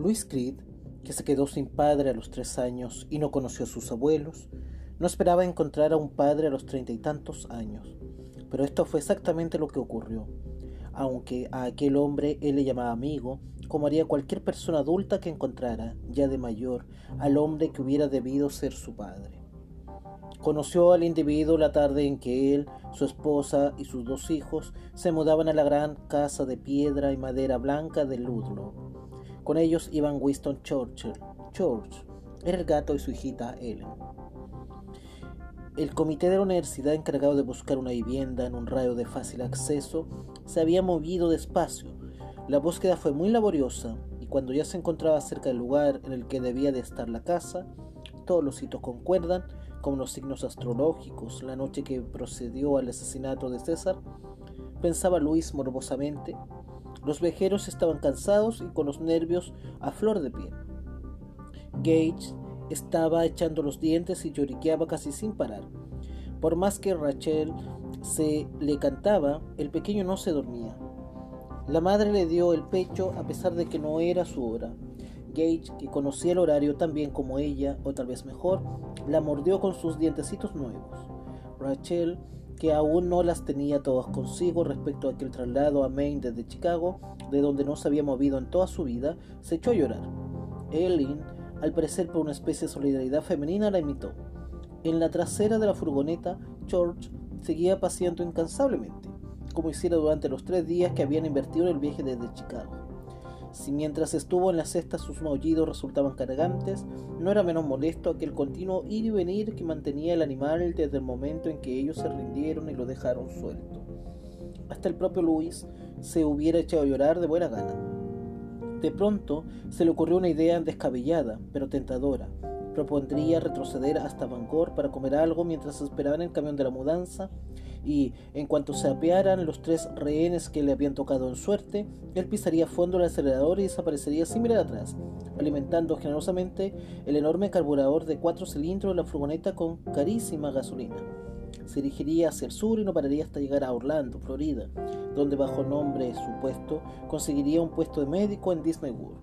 Louis Creed, que se quedó sin padre a los tres años y no conoció a sus abuelos, no esperaba encontrar a un padre a los treinta y tantos años. Pero esto fue exactamente lo que ocurrió. Aunque a aquel hombre él le llamaba amigo, como haría cualquier persona adulta que encontrara, ya de mayor, al hombre que hubiera debido ser su padre. Conoció al individuo la tarde en que él, su esposa y sus dos hijos se mudaban a la gran casa de piedra y madera blanca de Ludlow. Con ellos iban Winston Churchill, George, el gato y su hijita Ellen. El comité de la universidad encargado de buscar una vivienda en un radio de fácil acceso se había movido despacio. La búsqueda fue muy laboriosa y cuando ya se encontraba cerca del lugar en el que debía de estar la casa, todos los hitos concuerdan, como los signos astrológicos, la noche que procedió al asesinato de César, pensaba Luis morbosamente. Los vejeros estaban cansados y con los nervios a flor de piel. Gage estaba echando los dientes y lloriqueaba casi sin parar. Por más que Rachel se le cantaba, el pequeño no se dormía. La madre le dio el pecho a pesar de que no era su hora. Gage, que conocía el horario tan bien como ella, o tal vez mejor, la mordió con sus dientecitos nuevos. Rachel, que aún no las tenía todas consigo respecto a aquel traslado a Maine desde Chicago, de donde no se había movido en toda su vida, se echó a llorar. Ellen, al parecer por una especie de solidaridad femenina, la imitó. En la trasera de la furgoneta, George seguía paseando incansablemente, como hiciera durante los tres días que habían invertido en el viaje desde Chicago. Si mientras estuvo en la cesta sus maullidos resultaban cargantes, no era menos molesto aquel continuo ir y venir que mantenía el animal desde el momento en que ellos se rindieron y lo dejaron suelto. Hasta el propio Luis se hubiera echado a llorar de buena gana. De pronto se le ocurrió una idea descabellada, pero tentadora. Propondría retroceder hasta Bangor para comer algo mientras esperaban el camión de la mudanza y, en cuanto se apearan los tres rehenes que le habían tocado en suerte, él pisaría fondo el acelerador y desaparecería sin mirar atrás, alimentando generosamente el enorme carburador de cuatro cilindros de la furgoneta con carísima gasolina. Se dirigiría hacia el sur y no pararía hasta llegar a Orlando, Florida, donde bajo nombre supuesto conseguiría un puesto de médico en Disney World.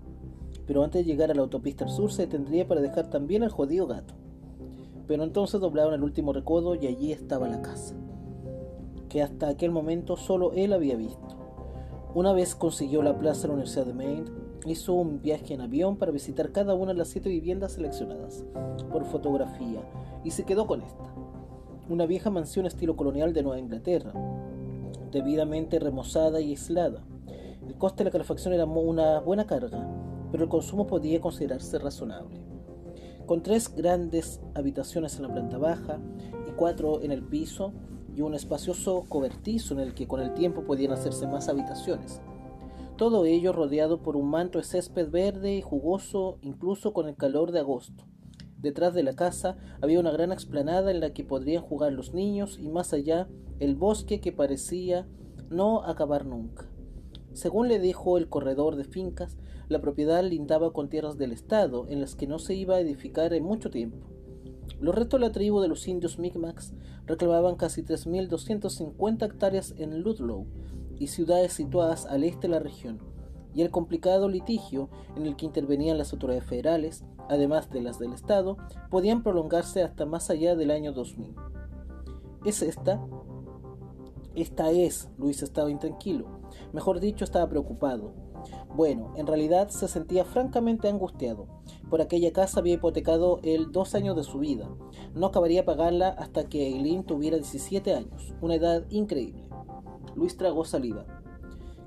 Pero antes de llegar a la autopista al sur se detendría para dejar también al jodido gato. Pero entonces doblaron el último recodo y allí estaba la casa que hasta aquel momento solo él había visto. Una vez consiguió la plaza de la Universidad de Maine, hizo un viaje en avión para visitar cada una de las siete viviendas seleccionadas por fotografía y se quedó con esta. Una vieja mansión estilo colonial de Nueva Inglaterra, debidamente remozada y aislada. El coste de la calefacción era una buena carga, pero el consumo podía considerarse razonable. Con tres grandes habitaciones en la planta baja y cuatro en el piso, y un espacioso cobertizo en el que con el tiempo podían hacerse más habitaciones. Todo ello rodeado por un manto de césped verde y jugoso incluso con el calor de agosto. Detrás de la casa había una gran explanada en la que podrían jugar los niños y más allá el bosque que parecía no acabar nunca. Según le dijo el corredor de fincas, la propiedad lindaba con tierras del Estado en las que no se iba a edificar en mucho tiempo. Los restos de la tribu de los indios Mi'kmaq reclamaban casi 3.250 hectáreas en Ludlow y ciudades situadas al este de la región, y el complicado litigio en el que intervenían las autoridades federales, además de las del Estado, podían prolongarse hasta más allá del año 2000. ¿Es esta? Esta es, Luis estaba intranquilo, mejor dicho, estaba preocupado. Bueno, en realidad se sentía francamente angustiado. Por aquella casa había hipotecado él dos años de su vida. No acabaría pagarla hasta que Eileen tuviera 17 años, una edad increíble. Luis tragó saliva.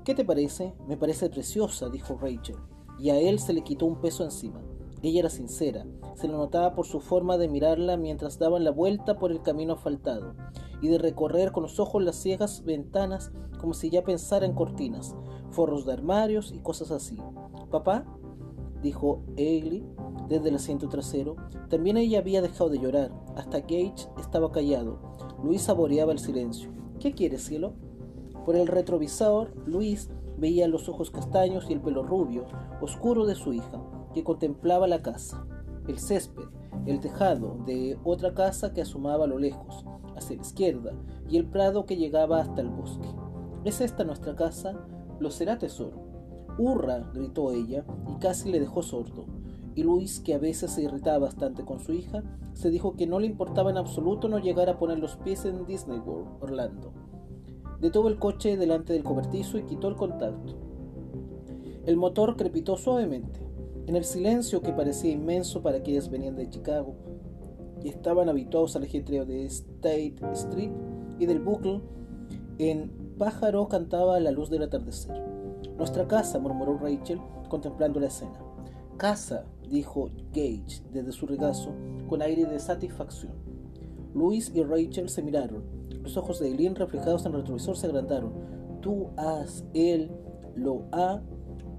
¿Qué te parece? Me parece preciosa, dijo Rachel, y a él se le quitó un peso encima. Ella era sincera, se lo notaba por su forma de mirarla mientras daban la vuelta por el camino asfaltado y de recorrer con los ojos las ciegas ventanas como si ya pensara en cortinas, forros de armarios y cosas así. ¿Papá? dijo Ailey desde el asiento trasero. También ella había dejado de llorar. Hasta Gage estaba callado. Luis saboreaba el silencio. ¿Qué quieres, cielo? Por el retrovisor, Luis veía los ojos castaños y el pelo rubio, oscuro de su hija, que contemplaba la casa, el césped, el tejado de otra casa que asomaba a lo lejos, hacia la izquierda, y el prado que llegaba hasta el bosque. ¿Es esta nuestra casa? Lo será, tesoro. ¡Hurra! gritó ella y casi le dejó sordo. Y Luis, que a veces se irritaba bastante con su hija, se dijo que no le importaba en absoluto no llegar a poner los pies en Disney World, Orlando. Detuvo el coche delante del cobertizo y quitó el contacto. El motor crepitó suavemente. En el silencio que parecía inmenso para quienes venían de Chicago y estaban habituados al ajetreo de State Street y del Buckle, en pájaro cantaba a la luz del atardecer. Nuestra casa, murmuró Rachel, contemplando la escena. Casa, dijo Gage desde su regazo, con aire de satisfacción. Luis y Rachel se miraron. Los ojos de Eileen reflejados en el retrovisor se agrandaron. Tú has, él, lo ha.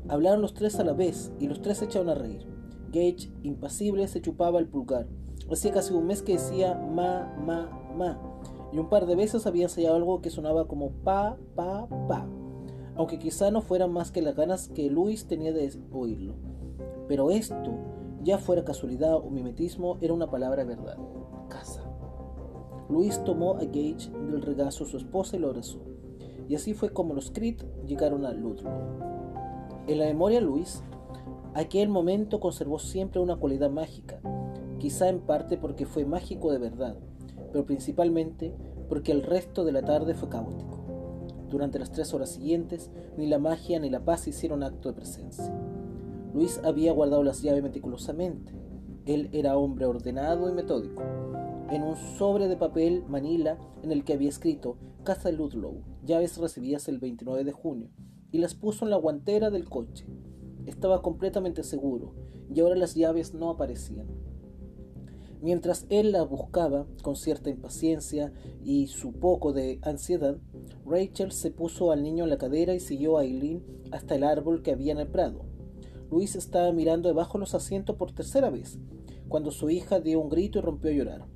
Hablaron los tres a la vez y los tres se echaron a reír. Gage, impasible, se chupaba el pulgar. Hacía casi un mes que decía ma, ma, ma. Y un par de veces había ensayado algo que sonaba como pa, pa, pa. Aunque quizá no fueran más que las ganas que Luis tenía de oírlo. Pero esto, ya fuera casualidad o mimetismo, era una palabra verdad. Casa. Luis tomó a Gage del regazo su esposa y lo abrazó. Y así fue como los Creed llegaron a Ludlow. En la memoria de Luis, aquel momento conservó siempre una cualidad mágica, quizá en parte porque fue mágico de verdad, pero principalmente porque el resto de la tarde fue caótico. Durante las tres horas siguientes, ni la magia ni la paz hicieron acto de presencia. Luis había guardado las llaves meticulosamente. Él era hombre ordenado y metódico. En un sobre de papel manila en el que había escrito Casa Ludlow, llaves recibidas el 29 de junio, y las puso en la guantera del coche. Estaba completamente seguro, y ahora las llaves no aparecían. Mientras él la buscaba con cierta impaciencia y su poco de ansiedad, Rachel se puso al niño en la cadera y siguió a Eileen hasta el árbol que había en el prado. Luis estaba mirando debajo de los asientos por tercera vez, cuando su hija dio un grito y rompió a llorar.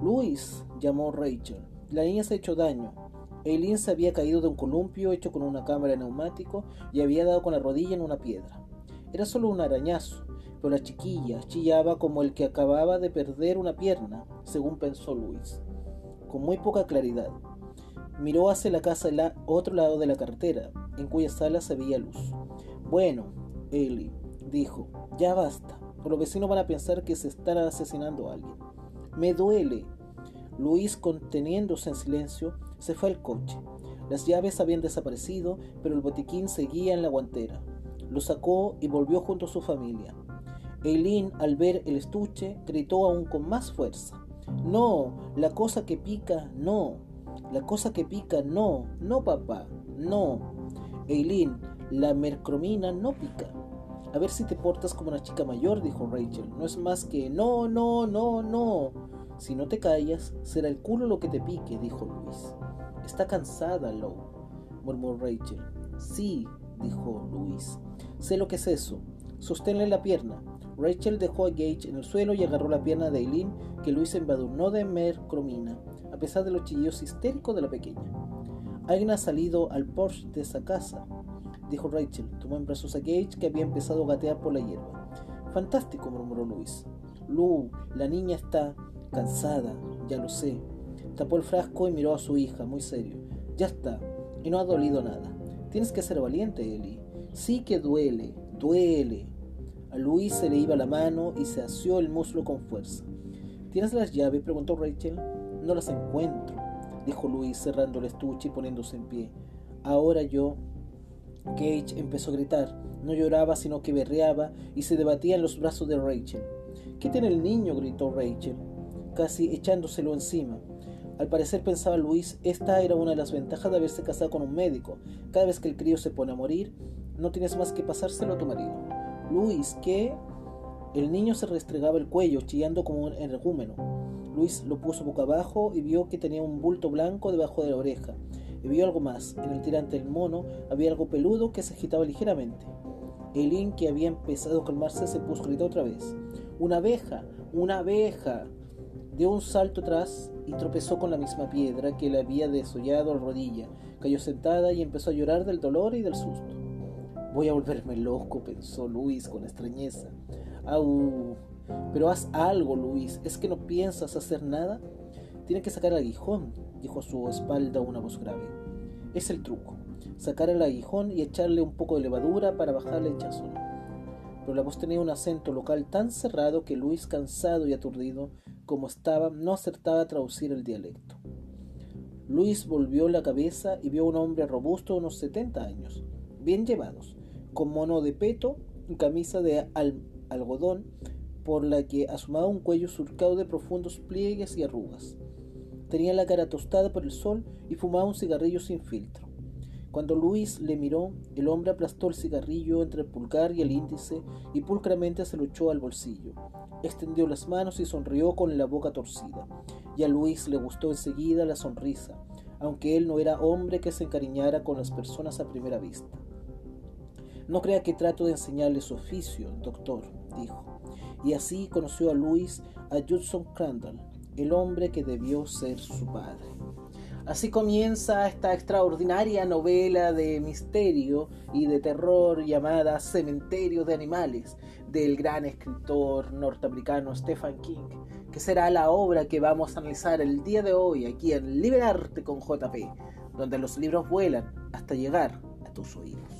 Luis, llamó Rachel. La niña se ha hecho daño. Eileen se había caído de un columpio hecho con una cámara neumático y había dado con la rodilla en una piedra. Era solo un arañazo, la chiquilla chillaba como el que acababa de perder una pierna, según pensó Luis, con muy poca claridad. Miró hacia la casa del otro lado de la carretera, en cuya sala se veía luz. Bueno, Eli, dijo, ya basta, los vecinos van a pensar que se están asesinando a alguien. Me duele. Luis, conteniéndose en silencio, se fue al coche. Las llaves habían desaparecido, pero el botiquín seguía en la guantera. Lo sacó y volvió junto a su familia. Eileen, al ver el estuche, gritó aún con más fuerza. No, la cosa que pica, no. La cosa que pica, no. No, papá, no. Eileen, la mercromina no pica. A ver si te portas como una chica mayor, dijo Rachel. No es más que no, no, no, no. Si no te callas, será el culo lo que te pique, dijo Luis. Está cansada, Lou, murmuró Rachel. Sí, dijo Luis. Sé lo que es eso. Sosténle la pierna. Rachel dejó a Gage en el suelo y agarró la pierna de Eileen, que Luis embadurnó de mercromina, a pesar de los chillidos histéricos de la pequeña. Alguien ha salido al porche de esa casa, dijo Rachel. Tomó en brazos a Gage, que había empezado a gatear por la hierba. Fantástico, murmuró Luis. Lu, la niña está cansada, ya lo sé. Tapó el frasco y miró a su hija, muy serio. Ya está, y no ha dolido nada. Tienes que ser valiente, Eli. Sí que duele, duele. A Luis se le iba la mano y se asió el muslo con fuerza. ¿Tienes las llaves? preguntó Rachel. No las encuentro, dijo Luis cerrando el estuche y poniéndose en pie. Ahora yo. Gage empezó a gritar. No lloraba, sino que berreaba y se debatía en los brazos de Rachel. ¿Qué tiene el niño? gritó Rachel, casi echándoselo encima. Al parecer pensaba Luis, esta era una de las ventajas de haberse casado con un médico. Cada vez que el crío se pone a morir, no tienes más que pasárselo a tu marido. Luis, ¿qué? El niño se restregaba el cuello, chillando como un energúmeno. Luis lo puso boca abajo y vio que tenía un bulto blanco debajo de la oreja. Y vio algo más. En el tirante del mono había algo peludo que se agitaba ligeramente. Eileen, que había empezado a calmarse, se puso a otra vez. ¡Una abeja! ¡Una abeja! Dio un salto atrás y tropezó con la misma piedra que le había desollado la rodilla. Cayó sentada y empezó a llorar del dolor y del susto. Voy a volverme loco, pensó Luis con extrañeza. Au, pero haz algo, Luis. ¿Es que no piensas hacer nada? Tiene que sacar el aguijón, dijo a su espalda una voz grave. Es el truco. sacar el aguijón y echarle un poco de levadura para bajarle el hinchazón. Pero la voz tenía un acento local tan cerrado que Luis, cansado y aturdido como estaba, no acertaba a traducir el dialecto. Luis volvió la cabeza y vio a un hombre robusto de unos 70 años, bien llevados, con mono de peto y camisa de algodón por la que asomaba un cuello surcado de profundos pliegues y arrugas. Tenía la cara tostada por el sol y fumaba un cigarrillo sin filtro. Cuando Luis le miró, el hombre aplastó el cigarrillo entre el pulgar y el índice y pulcramente se lo echó al bolsillo. Extendió las manos y sonrió con la boca torcida. Y a Luis le gustó enseguida la sonrisa, aunque él no era hombre que se encariñara con las personas a primera vista. No crea que trato de enseñarle su oficio, doctor, dijo. Y así conoció a Luis a Judson Crandall, el hombre que debió ser su padre. Así comienza esta extraordinaria novela de misterio y de terror llamada Cementerio de Animales del gran escritor norteamericano Stephen King, que será la obra que vamos a analizar el día de hoy aquí en Liberarte con JP, donde los libros vuelan hasta llegar a tus oídos.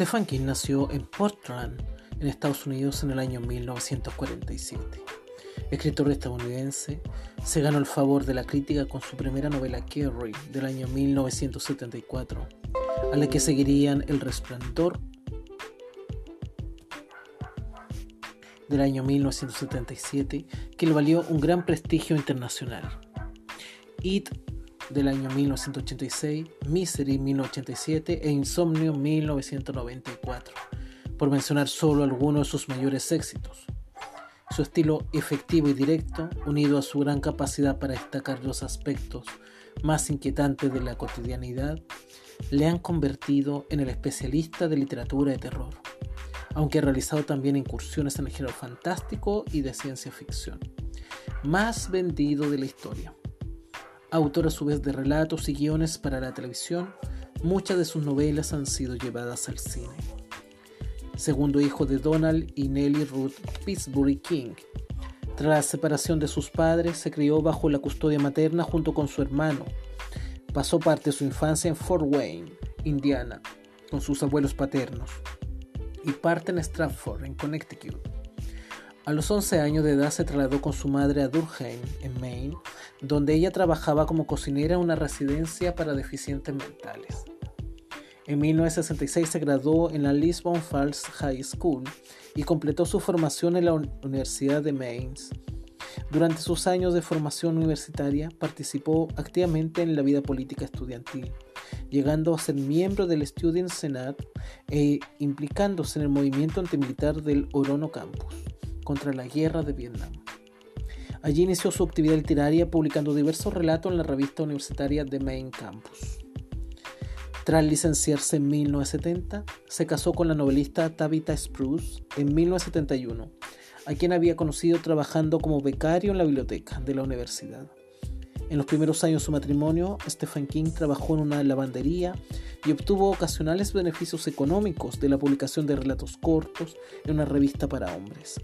Stephen King nació en Portland, en Estados Unidos, en el año 1947. Escritor estadounidense, se ganó el favor de la crítica con su primera novela Carrie del año 1974, a la que seguirían El Resplandor del año 1977, que le valió un gran prestigio internacional. It del año 1986, Misery 1987 e Insomnio 1994, por mencionar solo algunos de sus mayores éxitos. Su estilo efectivo y directo, unido a su gran capacidad para destacar los aspectos más inquietantes de la cotidianidad, le han convertido en el especialista de literatura de terror, aunque ha realizado también incursiones en el género fantástico y de ciencia ficción, más vendido de la historia. Autor a su vez de relatos y guiones para la televisión, muchas de sus novelas han sido llevadas al cine. Segundo hijo de Donald y Nellie Ruth Pittsburgh King. Tras la separación de sus padres, se crió bajo la custodia materna junto con su hermano. Pasó parte de su infancia en Fort Wayne, Indiana, con sus abuelos paternos, y parte en Stratford, en Connecticut. A los 11 años de edad se trasladó con su madre a Durham, en Maine, donde ella trabajaba como cocinera en una residencia para deficientes mentales. En 1966 se graduó en la Lisbon Falls High School y completó su formación en la Universidad de Maine. Durante sus años de formación universitaria participó activamente en la vida política estudiantil, llegando a ser miembro del Student Senate e implicándose en el movimiento antimilitar del Orono Campus contra la guerra de Vietnam. Allí inició su actividad literaria publicando diversos relatos en la revista universitaria The Main Campus. Tras licenciarse en 1970, se casó con la novelista Tabitha Spruce en 1971, a quien había conocido trabajando como becario en la biblioteca de la universidad. En los primeros años de su matrimonio, Stephen King trabajó en una lavandería y obtuvo ocasionales beneficios económicos de la publicación de relatos cortos en una revista para hombres.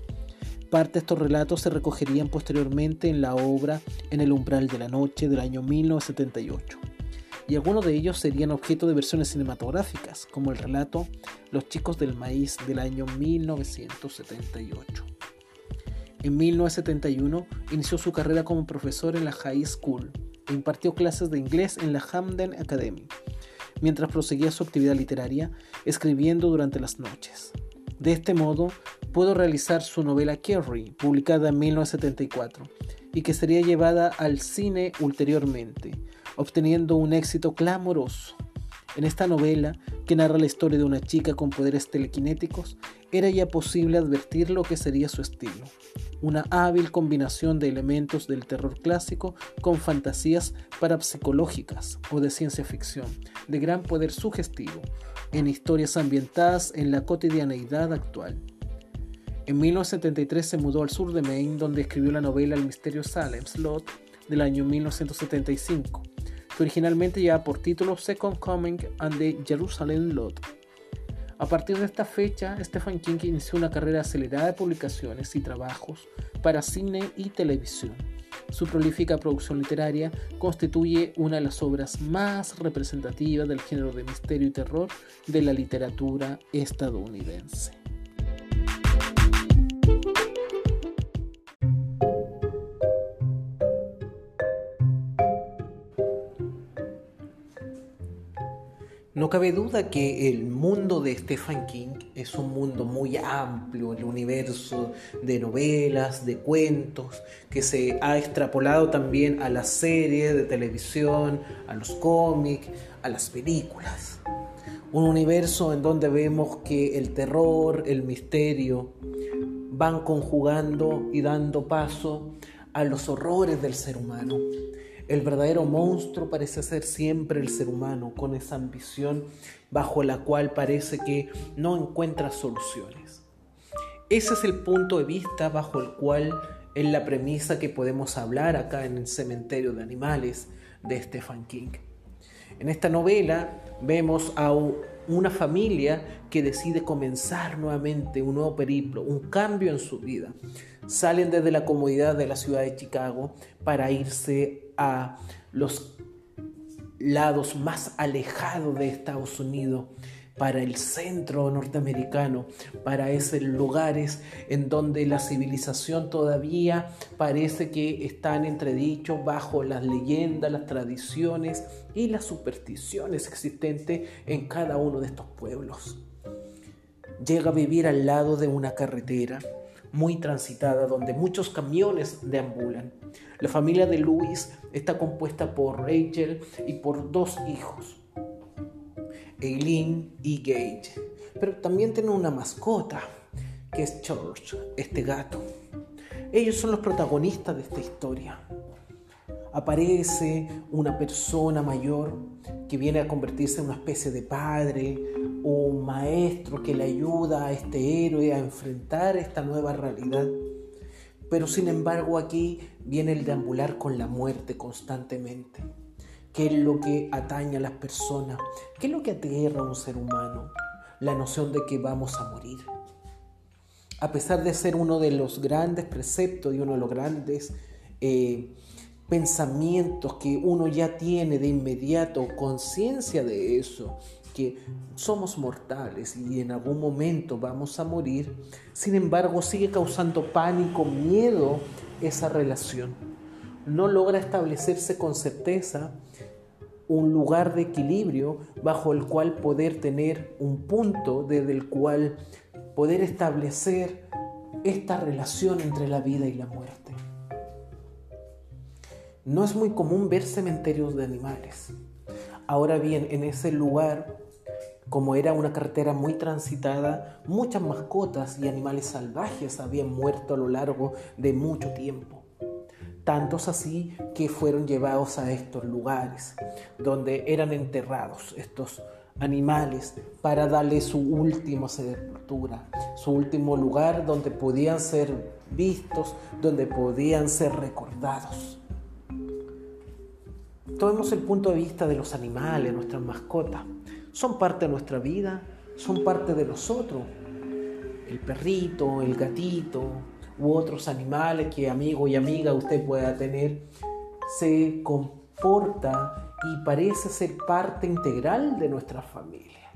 Parte de estos relatos se recogerían posteriormente en la obra En el umbral de la noche del año 1978, y algunos de ellos serían objeto de versiones cinematográficas, como el relato Los chicos del maíz del año 1978. En 1971 inició su carrera como profesor en la High School e impartió clases de inglés en la Hamden Academy, mientras proseguía su actividad literaria escribiendo durante las noches. De este modo, pudo realizar su novela Carrie, publicada en 1974, y que sería llevada al cine ulteriormente, obteniendo un éxito clamoroso. En esta novela, que narra la historia de una chica con poderes telequinéticos, era ya posible advertir lo que sería su estilo. Una hábil combinación de elementos del terror clásico con fantasías parapsicológicas o de ciencia ficción, de gran poder sugestivo, en historias ambientadas en la cotidianeidad actual. En 1973 se mudó al sur de Maine, donde escribió la novela El misterio Salem Slot del año 1975, que originalmente llevaba por título Second Coming and the Jerusalem Lot. A partir de esta fecha, Stephen King inició una carrera acelerada de publicaciones y trabajos para cine y televisión. Su prolífica producción literaria constituye una de las obras más representativas del género de misterio y terror de la literatura estadounidense. No cabe duda que el mundo de Stephen King es un mundo muy amplio, el universo de novelas, de cuentos, que se ha extrapolado también a las series de televisión, a los cómics, a las películas. Un universo en donde vemos que el terror, el misterio, van conjugando y dando paso a los horrores del ser humano el verdadero monstruo parece ser siempre el ser humano, con esa ambición bajo la cual parece que no encuentra soluciones. Ese es el punto de vista bajo el cual es la premisa que podemos hablar acá en el cementerio de animales de Stephen King. En esta novela vemos a una familia que decide comenzar nuevamente un nuevo periplo, un cambio en su vida. Salen desde la comodidad de la ciudad de Chicago para irse a los lados más alejados de Estados Unidos, para el centro norteamericano, para esos lugares en donde la civilización todavía parece que están entredichos bajo las leyendas, las tradiciones y las supersticiones existentes en cada uno de estos pueblos. Llega a vivir al lado de una carretera muy transitada donde muchos camiones deambulan. La familia de Luis está compuesta por Rachel y por dos hijos, Eileen y Gage. Pero también tiene una mascota, que es George, este gato. Ellos son los protagonistas de esta historia. Aparece una persona mayor que viene a convertirse en una especie de padre o un maestro que le ayuda a este héroe a enfrentar esta nueva realidad. Pero sin embargo aquí viene el deambular con la muerte constantemente. ¿Qué es lo que atañe a las personas? ¿Qué es lo que aterra a un ser humano? La noción de que vamos a morir. A pesar de ser uno de los grandes preceptos y uno de los grandes eh, pensamientos que uno ya tiene de inmediato, conciencia de eso, somos mortales y en algún momento vamos a morir, sin embargo sigue causando pánico, miedo esa relación. No logra establecerse con certeza un lugar de equilibrio bajo el cual poder tener un punto desde el cual poder establecer esta relación entre la vida y la muerte. No es muy común ver cementerios de animales. Ahora bien, en ese lugar, como era una carretera muy transitada, muchas mascotas y animales salvajes habían muerto a lo largo de mucho tiempo. Tantos así que fueron llevados a estos lugares, donde eran enterrados estos animales para darle su última sepultura, su último lugar donde podían ser vistos, donde podían ser recordados. Tomemos el punto de vista de los animales, nuestras mascotas. Son parte de nuestra vida, son parte de nosotros. El perrito, el gatito u otros animales que amigo y amiga usted pueda tener, se comporta y parece ser parte integral de nuestra familia.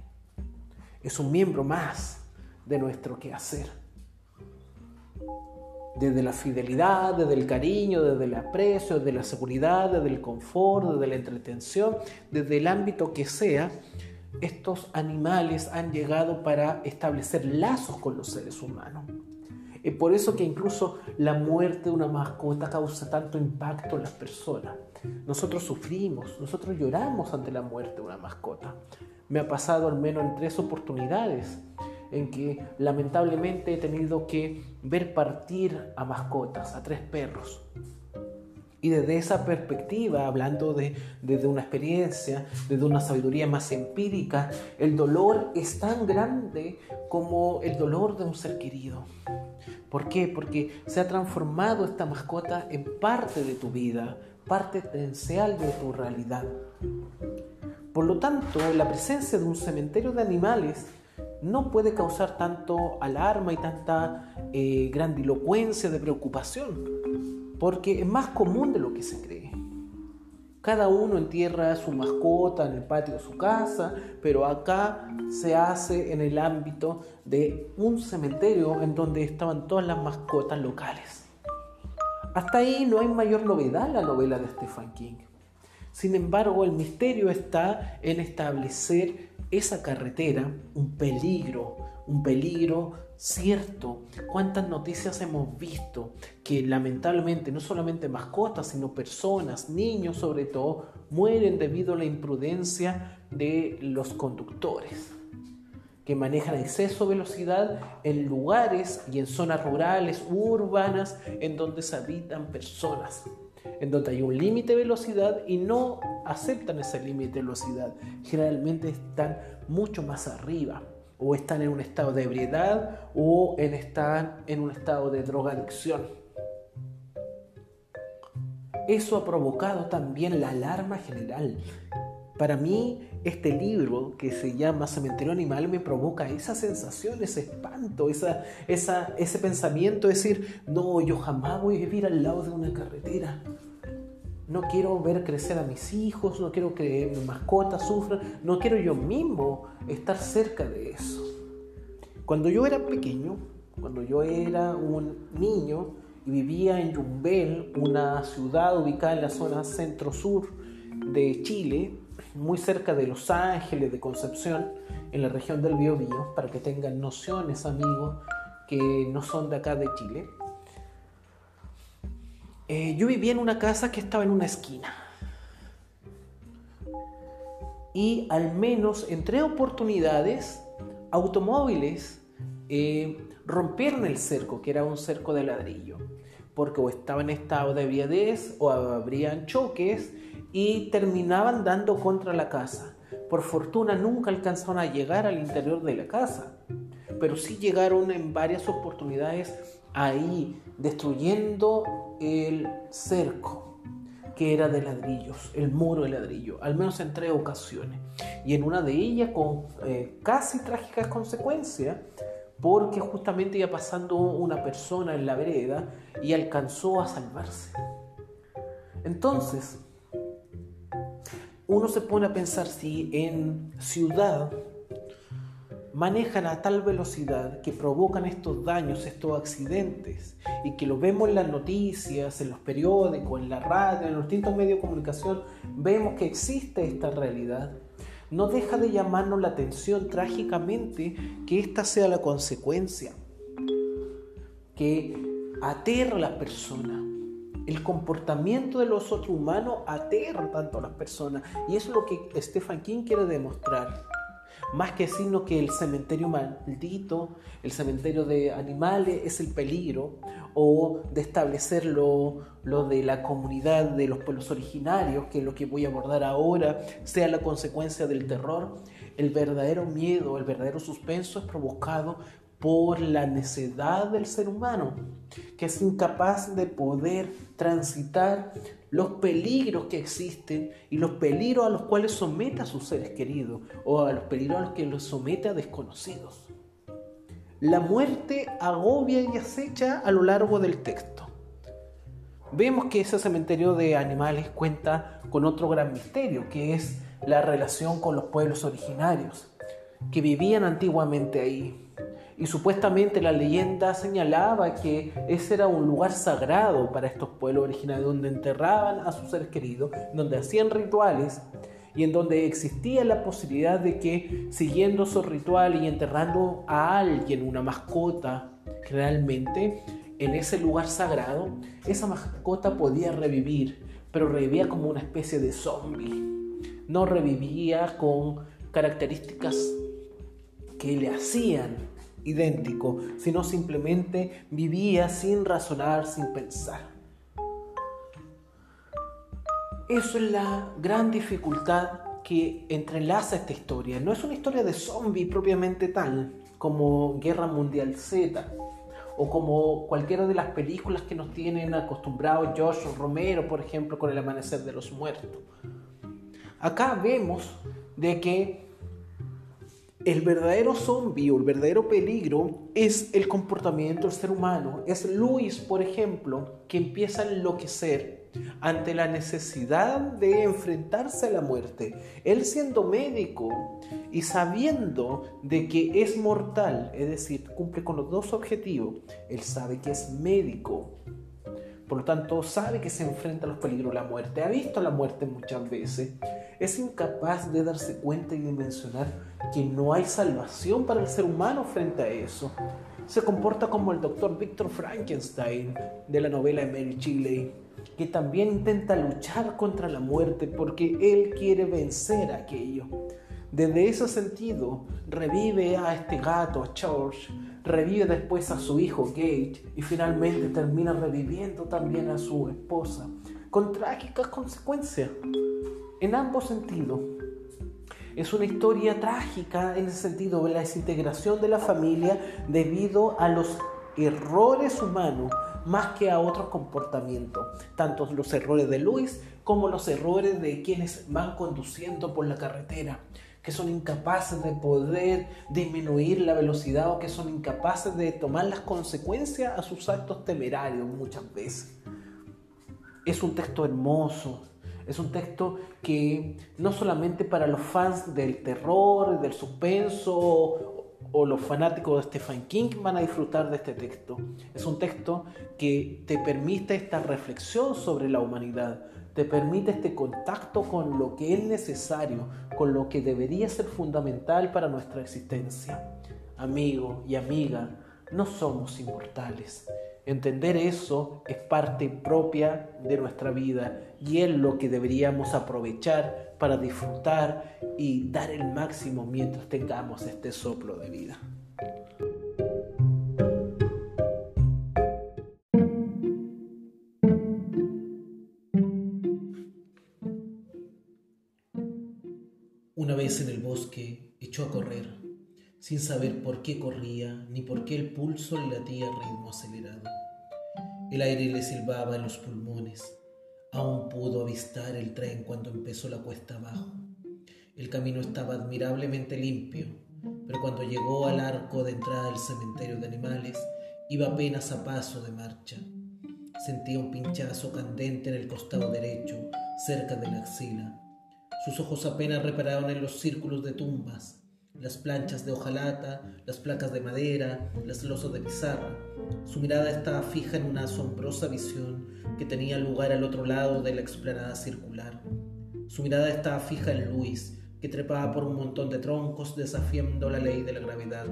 Es un miembro más de nuestro quehacer desde la fidelidad, desde el cariño, desde el aprecio, desde la seguridad, desde el confort, desde la entretención, desde el ámbito que sea, estos animales han llegado para establecer lazos con los seres humanos. Es por eso que incluso la muerte de una mascota causa tanto impacto en las personas. Nosotros sufrimos, nosotros lloramos ante la muerte de una mascota. Me ha pasado al menos en tres oportunidades en que lamentablemente he tenido que ver partir a mascotas, a tres perros. Y desde esa perspectiva, hablando de, desde una experiencia, desde una sabiduría más empírica, el dolor es tan grande como el dolor de un ser querido. ¿Por qué? Porque se ha transformado esta mascota en parte de tu vida, parte esencial de tu realidad. Por lo tanto, la presencia de un cementerio de animales no puede causar tanto alarma y tanta eh, grandilocuencia de preocupación, porque es más común de lo que se cree. Cada uno entierra a su mascota en el patio de su casa, pero acá se hace en el ámbito de un cementerio en donde estaban todas las mascotas locales. Hasta ahí no hay mayor novedad en la novela de Stephen King. Sin embargo, el misterio está en establecer esa carretera, un peligro, un peligro cierto. ¿Cuántas noticias hemos visto que lamentablemente no solamente mascotas, sino personas, niños sobre todo, mueren debido a la imprudencia de los conductores? que manejan exceso velocidad en lugares y en zonas rurales urbanas en donde se habitan personas, en donde hay un límite de velocidad y no aceptan ese límite de velocidad. Generalmente están mucho más arriba o están en un estado de ebriedad o están en un estado de drogadicción. Eso ha provocado también la alarma general. Para mí, este libro que se llama Cementerio Animal me provoca esa sensación, ese espanto, esa, ese pensamiento de decir, no, yo jamás voy a vivir al lado de una carretera. No quiero ver crecer a mis hijos, no quiero que mi mascota sufra, no quiero yo mismo estar cerca de eso. Cuando yo era pequeño, cuando yo era un niño y vivía en Yumbel, una ciudad ubicada en la zona centro-sur de Chile, muy cerca de Los Ángeles, de Concepción, en la región del Biobío, para que tengan nociones, amigos, que no son de acá de Chile. Eh, yo vivía en una casa que estaba en una esquina. Y al menos en tres oportunidades, automóviles eh, rompieron el cerco, que era un cerco de ladrillo, porque o estaba en estado de viadez o habrían choques y terminaban dando contra la casa. Por fortuna nunca alcanzaron a llegar al interior de la casa, pero sí llegaron en varias oportunidades ahí, destruyendo el cerco que era de ladrillos, el muro de ladrillo, al menos en tres ocasiones. Y en una de ellas con eh, casi trágicas consecuencias, porque justamente iba pasando una persona en la vereda y alcanzó a salvarse. Entonces, uno se pone a pensar si en ciudad manejan a tal velocidad que provocan estos daños, estos accidentes, y que lo vemos en las noticias, en los periódicos, en la radio, en los distintos medios de comunicación, vemos que existe esta realidad, no deja de llamarnos la atención trágicamente que esta sea la consecuencia, que aterra a las personas. El comportamiento de los otros humanos aterra tanto a las personas y es lo que Stephen King quiere demostrar más que sino que el cementerio maldito, el cementerio de animales es el peligro, o de establecer lo, de la comunidad de los pueblos originarios, que es lo que voy a abordar ahora, sea la consecuencia del terror. El verdadero miedo, el verdadero suspenso es provocado por la necedad del ser humano, que es incapaz de poder transitar los peligros que existen y los peligros a los cuales somete a sus seres queridos o a los peligros a los que los somete a desconocidos. La muerte agobia y acecha a lo largo del texto. Vemos que ese cementerio de animales cuenta con otro gran misterio, que es la relación con los pueblos originarios, que vivían antiguamente ahí y supuestamente la leyenda señalaba que ese era un lugar sagrado para estos pueblos originarios, donde enterraban a sus seres queridos, donde hacían rituales y en donde existía la posibilidad de que siguiendo esos rituales y enterrando a alguien, una mascota, realmente en ese lugar sagrado, esa mascota podía revivir, pero revivía como una especie de zombie. No revivía con características que le hacían idéntico, sino simplemente vivía sin razonar, sin pensar. Eso es la gran dificultad que entrelaza esta historia. No es una historia de zombies propiamente tal, como Guerra Mundial Z, o como cualquiera de las películas que nos tienen acostumbrados Josh Romero, por ejemplo, con El Amanecer de los Muertos. Acá vemos de que el verdadero zombie o el verdadero peligro es el comportamiento del ser humano. Es Luis, por ejemplo, que empieza a enloquecer ante la necesidad de enfrentarse a la muerte. Él siendo médico y sabiendo de que es mortal, es decir, cumple con los dos objetivos. Él sabe que es médico. Por lo tanto, sabe que se enfrenta a los peligros de la muerte. Ha visto la muerte muchas veces es incapaz de darse cuenta y de mencionar que no hay salvación para el ser humano frente a eso. Se comporta como el doctor Victor Frankenstein de la novela de Mary Shelley, que también intenta luchar contra la muerte porque él quiere vencer aquello. Desde ese sentido, revive a este gato, George, revive después a su hijo Gage y finalmente termina reviviendo también a su esposa, con trágicas consecuencias en ambos sentidos. Es una historia trágica en el sentido de la desintegración de la familia debido a los errores humanos más que a otros comportamientos, tanto los errores de Luis como los errores de quienes van conduciendo por la carretera, que son incapaces de poder disminuir la velocidad o que son incapaces de tomar las consecuencias a sus actos temerarios muchas veces. Es un texto hermoso, es un texto que no solamente para los fans del terror, del suspenso o los fanáticos de Stephen King van a disfrutar de este texto. Es un texto que te permite esta reflexión sobre la humanidad, te permite este contacto con lo que es necesario, con lo que debería ser fundamental para nuestra existencia. Amigo y amiga, no somos inmortales. Entender eso es parte propia de nuestra vida y es lo que deberíamos aprovechar para disfrutar y dar el máximo mientras tengamos este soplo de vida. Vez en el bosque echó a correr, sin saber por qué corría ni por qué el pulso le latía a ritmo acelerado. El aire le silbaba en los pulmones Aún pudo avistar el tren cuando empezó la cuesta abajo. El camino estaba admirablemente limpio, pero cuando llegó al arco de entrada del cementerio de animales, iba apenas a paso de marcha. Sentía un pinchazo candente en el costado derecho, cerca de la axila. Sus ojos apenas repararon en los círculos de tumbas, las planchas de hojalata, las placas de madera, las losas de pizarra. Su mirada estaba fija en una asombrosa visión que tenía lugar al otro lado de la explanada circular. Su mirada estaba fija en Luis, que trepaba por un montón de troncos desafiando la ley de la gravedad.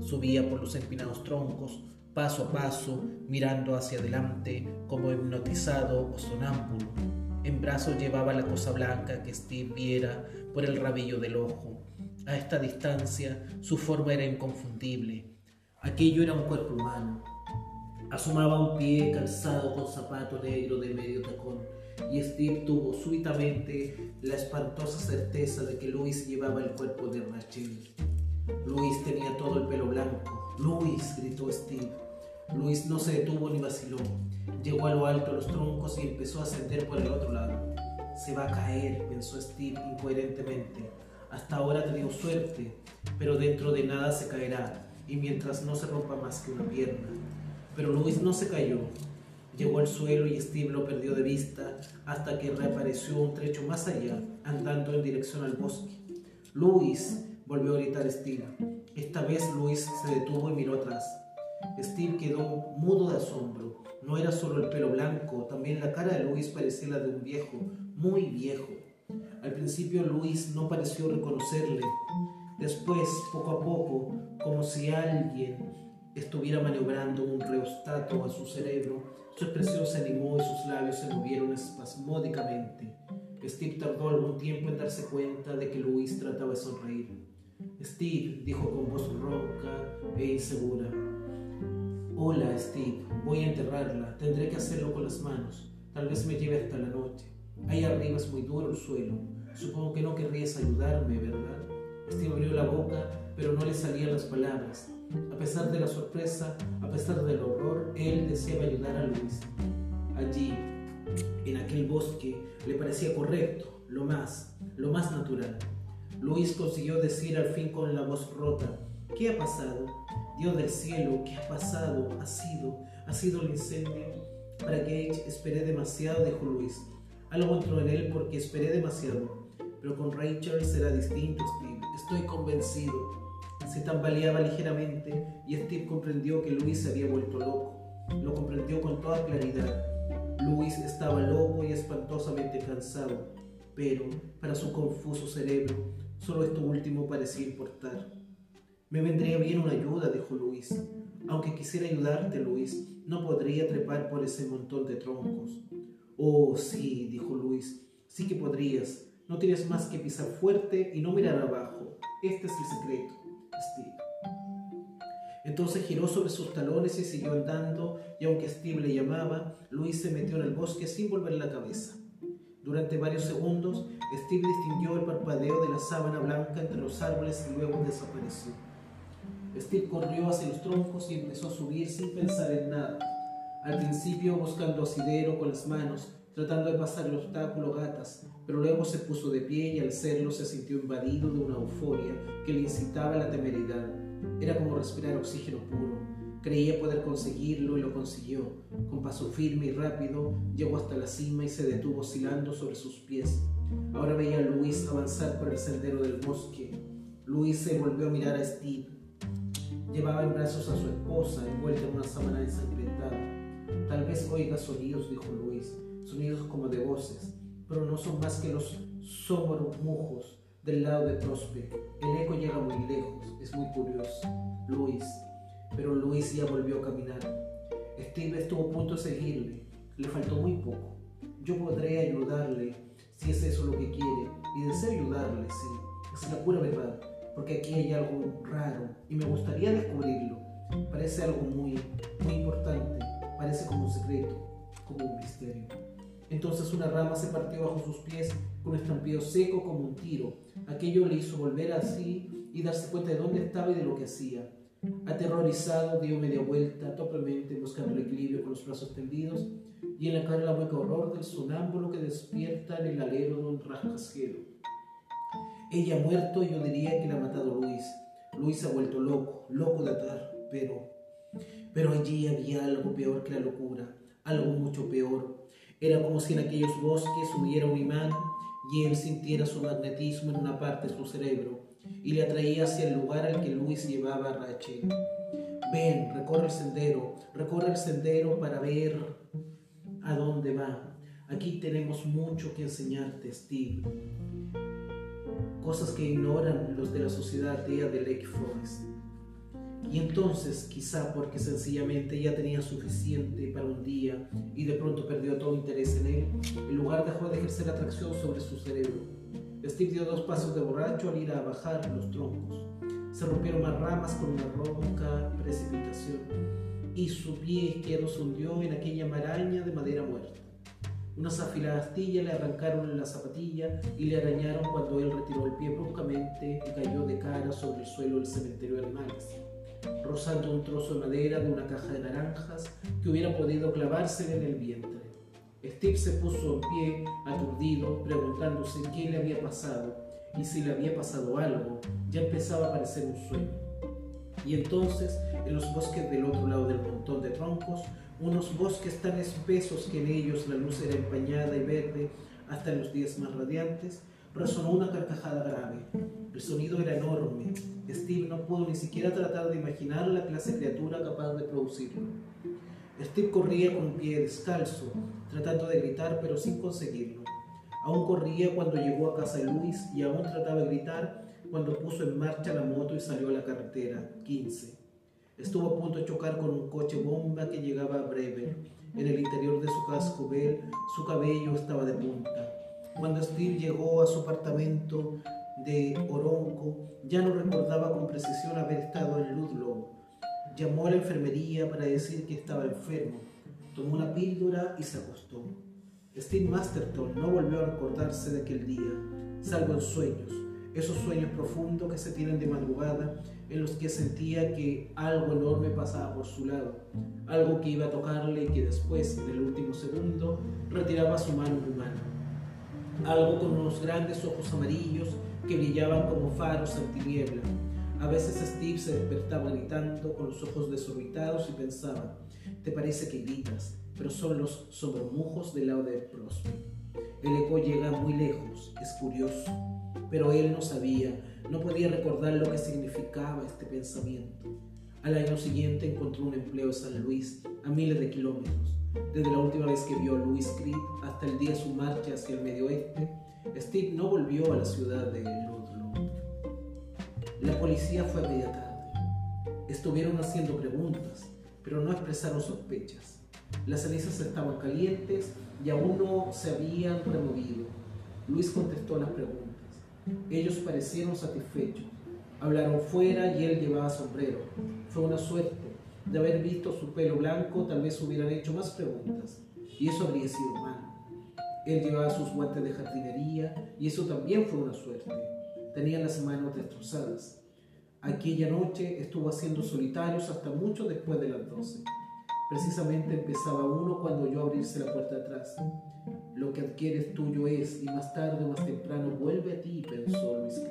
Subía por los empinados troncos, paso a paso, mirando hacia adelante como hipnotizado o sonámbulo. En brazos llevaba la cosa blanca que Steve viera por el rabillo del ojo a esta distancia, su forma era inconfundible. Aquello era un cuerpo humano. Asomaba un pie calzado con zapato negro de medio tacón, y Steve tuvo súbitamente la espantosa certeza de que Luis llevaba el cuerpo de Rachel. Luis tenía todo el pelo blanco. Luis, gritó Steve. Luis no se detuvo ni vaciló. Llegó a lo alto de los troncos y empezó a ascender por el otro lado. Se va a caer, pensó Steve incoherentemente. Hasta ahora ha tenido suerte, pero dentro de nada se caerá, y mientras no se rompa más que una pierna. Pero Luis no se cayó. Llegó al suelo y Steve lo perdió de vista hasta que reapareció un trecho más allá, andando en dirección al bosque. Luis, volvió a gritar Steve. Esta vez Luis se detuvo y miró atrás. Steve quedó mudo de asombro. No era solo el pelo blanco, también la cara de Luis parecía la de un viejo, muy viejo. Al principio Luis no pareció reconocerle. Después, poco a poco, como si alguien estuviera maniobrando un reostato a su cerebro, su expresión se animó y sus labios se movieron espasmódicamente. Steve tardó algún tiempo en darse cuenta de que Luis trataba de sonreír. Steve, dijo con voz ronca e insegura. Hola, Steve, voy a enterrarla. Tendré que hacerlo con las manos. Tal vez me lleve hasta la noche. Ahí arriba es muy duro el suelo. Supongo que no querrías ayudarme, ¿verdad? Steve abrió la boca, pero no le salían las palabras. A pesar de la sorpresa, a pesar del horror, él deseaba ayudar a Luis. Allí, en aquel bosque, le parecía correcto, lo más, lo más natural. Luis consiguió decir al fin con la voz rota, ¿qué ha pasado? Dios del cielo, ¿qué ha pasado? Ha sido, ha sido el incendio. Para Gage esperé demasiado, dijo Luis. Algo entró en él porque esperé demasiado. Pero con Rachel será distinto, Steve. Estoy convencido. Se tambaleaba ligeramente y Steve comprendió que Luis se había vuelto loco. Lo comprendió con toda claridad. Luis estaba loco y espantosamente cansado, pero para su confuso cerebro solo esto último parecía importar. Me vendría bien una ayuda, dijo Luis. Aunque quisiera ayudarte, Luis, no podría trepar por ese montón de troncos. Oh, sí, dijo Luis, sí que podrías. No tienes más que pisar fuerte y no mirar abajo. Este es el secreto, Steve. Entonces giró sobre sus talones y siguió andando, y aunque Steve le llamaba, Luis se metió en el bosque sin volver la cabeza. Durante varios segundos, Steve distinguió el parpadeo de la sábana blanca entre los árboles y luego desapareció. Steve corrió hacia los troncos y empezó a subir sin pensar en nada. Al principio buscando asidero con las manos, tratando de pasar el obstáculo gatas, pero luego se puso de pie y al hacerlo se sintió invadido de una euforia que le incitaba a la temeridad. Era como respirar oxígeno puro. Creía poder conseguirlo y lo consiguió. Con paso firme y rápido llegó hasta la cima y se detuvo oscilando sobre sus pies. Ahora veía a Luis avanzar por el sendero del bosque. Luis se volvió a mirar a Steve. Llevaba en brazos a su esposa, envuelta en una sábana ensangrentada. Tal vez oiga sonidos, dijo Luis, sonidos como de voces, pero no son más que los mujos del lado de Prospect. El eco llega muy lejos, es muy curioso. Luis. Pero Luis ya volvió a caminar. Steve estuvo a punto de seguirle. Le faltó muy poco. Yo podré ayudarle si es eso lo que quiere. Y deseo ayudarle, sí. Es la pura verdad porque aquí hay algo raro y me gustaría descubrirlo. Parece algo muy, muy importante, parece como un secreto, como un misterio. Entonces una rama se partió bajo sus pies con un estampido seco como un tiro. Aquello le hizo volver así y darse cuenta de dónde estaba y de lo que hacía. Aterrorizado, dio media vuelta, torpemente buscando el equilibrio con los brazos tendidos y en la cara la mueca horror del sonámbulo que despierta en el alero de un rascacielos. Ella ha muerto yo diría que la ha matado Luis. Luis ha vuelto loco, loco de atar, pero... Pero allí había algo peor que la locura, algo mucho peor. Era como si en aquellos bosques hubiera un imán y él sintiera su magnetismo en una parte de su cerebro y le atraía hacia el lugar al que Luis llevaba a Rachel. Ven, recorre el sendero, recorre el sendero para ver a dónde va. Aquí tenemos mucho que enseñarte, Steve cosas que ignoran los de la sociedad atea de Lake Forest. Y entonces, quizá porque sencillamente ya tenía suficiente para un día y de pronto perdió todo interés en él, el lugar dejó de ejercer atracción sobre su cerebro. Steve dio dos pasos de borracho al ir a bajar los troncos. Se rompieron más ramas con una ronca precipitación y su pie izquierdo se hundió en aquella maraña de madera muerta. Unas afiladas astillas le arrancaron la zapatilla y le arañaron cuando él retiró el pie bruscamente y cayó de cara sobre el suelo del cementerio de animales, rozando un trozo de madera de una caja de naranjas que hubiera podido clavarse en el vientre. Steve se puso en pie, aturdido, preguntándose qué le había pasado y si le había pasado algo. Ya empezaba a parecer un sueño. Y entonces, en los bosques del otro lado del montón de troncos, unos bosques tan espesos que en ellos la luz era empañada y verde hasta los días más radiantes, resonó una carcajada grave. El sonido era enorme. Steve no pudo ni siquiera tratar de imaginar la clase criatura capaz de producirlo. Steve corría con pie descalzo, tratando de gritar pero sin conseguirlo. Aún corría cuando llegó a casa de Luis y aún trataba de gritar cuando puso en marcha la moto y salió a la carretera 15. Estuvo a punto de chocar con un coche bomba que llegaba a Brever. En el interior de su casco Bell, su cabello estaba de punta. Cuando Steve llegó a su apartamento de Oronco, ya no recordaba con precisión haber estado en Ludlow. Llamó a la enfermería para decir que estaba enfermo. Tomó una píldora y se acostó. Steve Masterton no volvió a recordarse de aquel día, salvo en sueños, esos sueños profundos que se tienen de madrugada en los que sentía que algo enorme pasaba por su lado, algo que iba a tocarle y que después, en el último segundo, retiraba su mano humana. Algo con unos grandes ojos amarillos que brillaban como faros en tiniebla. A veces Steve se despertaba gritando con los ojos desorbitados y pensaba, te parece que gritas, pero son los sobremujos del lado de Prosper. El eco llega muy lejos, es curioso, pero él no sabía, no podía recordar lo que significaba este pensamiento. Al año siguiente encontró un empleo en San Luis, a miles de kilómetros. Desde la última vez que vio a Louis Creed hasta el día de su marcha hacia el medio oeste, Steve no volvió a la ciudad de Ludlow. La policía fue a media tarde. Estuvieron haciendo preguntas, pero no expresaron sospechas. Las cenizas estaban calientes y aún no se habían removido. Luis contestó las preguntas. Ellos parecieron satisfechos. Hablaron fuera y él llevaba sombrero. Fue una suerte. De haber visto su pelo blanco, tal vez hubieran hecho más preguntas. Y eso habría sido malo. Él llevaba sus guantes de jardinería y eso también fue una suerte. Tenía las manos destrozadas. Aquella noche estuvo haciendo solitarios hasta mucho después de las doce. Precisamente empezaba uno cuando yo abrirse la puerta atrás. Lo que adquieres tuyo es, y más tarde o más temprano vuelve a ti, pensó Luis.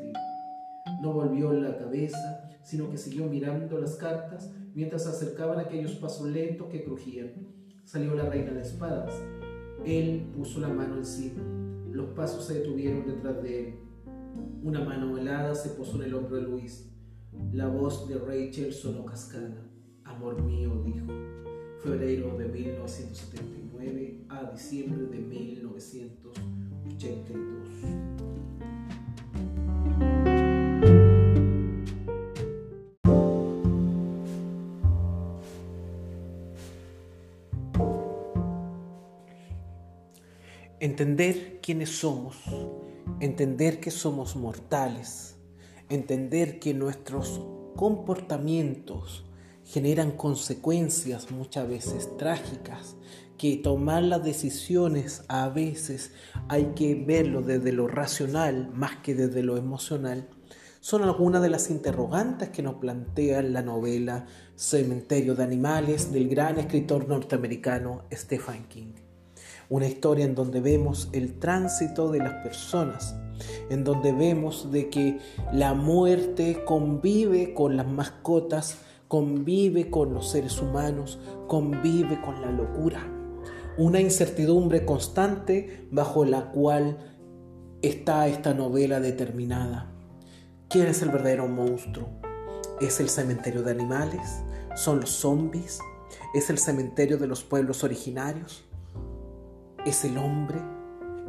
No volvió la cabeza, sino que siguió mirando las cartas mientras se acercaban aquellos pasos lentos que crujían. Salió la reina de espadas. Él puso la mano encima. Los pasos se detuvieron detrás de él. Una mano helada se posó en el hombro de Luis. La voz de Rachel sonó cascada. Amor mío, dijo. Febrero de 1979 a diciembre de 1982. Entender quiénes somos, entender que somos mortales, entender que nuestros comportamientos generan consecuencias muchas veces trágicas, que tomar las decisiones a veces hay que verlo desde lo racional más que desde lo emocional, son algunas de las interrogantes que nos plantea la novela Cementerio de Animales del gran escritor norteamericano Stephen King. Una historia en donde vemos el tránsito de las personas, en donde vemos de que la muerte convive con las mascotas, convive con los seres humanos, convive con la locura. Una incertidumbre constante bajo la cual está esta novela determinada. ¿Quién es el verdadero monstruo? ¿Es el cementerio de animales? ¿Son los zombies? ¿Es el cementerio de los pueblos originarios? ¿Es el hombre?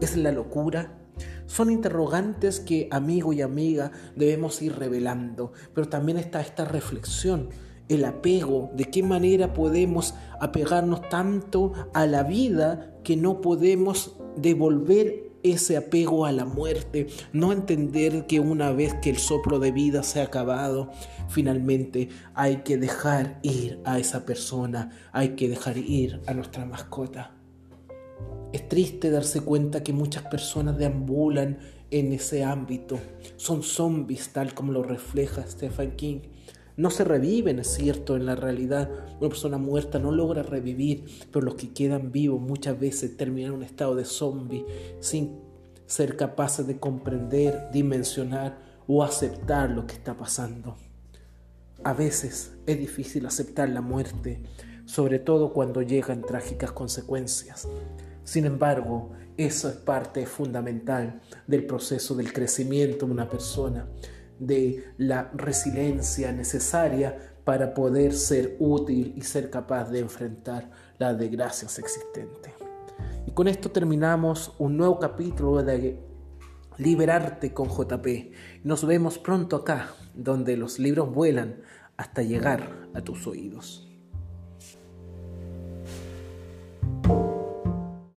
¿Es la locura? Son interrogantes que amigo y amiga debemos ir revelando, pero también está esta reflexión, el apego, de qué manera podemos apegarnos tanto a la vida que no podemos devolver ese apego a la muerte, no entender que una vez que el soplo de vida se ha acabado, finalmente hay que dejar ir a esa persona, hay que dejar ir a nuestra mascota. Es triste darse cuenta que muchas personas deambulan en ese ámbito. Son zombies, tal como lo refleja Stephen King. No se reviven, es cierto, en la realidad. Una persona muerta no logra revivir, pero los que quedan vivos muchas veces terminan en un estado de zombie sin ser capaces de comprender, dimensionar o aceptar lo que está pasando. A veces es difícil aceptar la muerte, sobre todo cuando llegan trágicas consecuencias. Sin embargo, eso es parte fundamental del proceso del crecimiento de una persona, de la resiliencia necesaria para poder ser útil y ser capaz de enfrentar las desgracias existentes. Y con esto terminamos un nuevo capítulo de Liberarte con JP. Nos vemos pronto acá, donde los libros vuelan hasta llegar a tus oídos.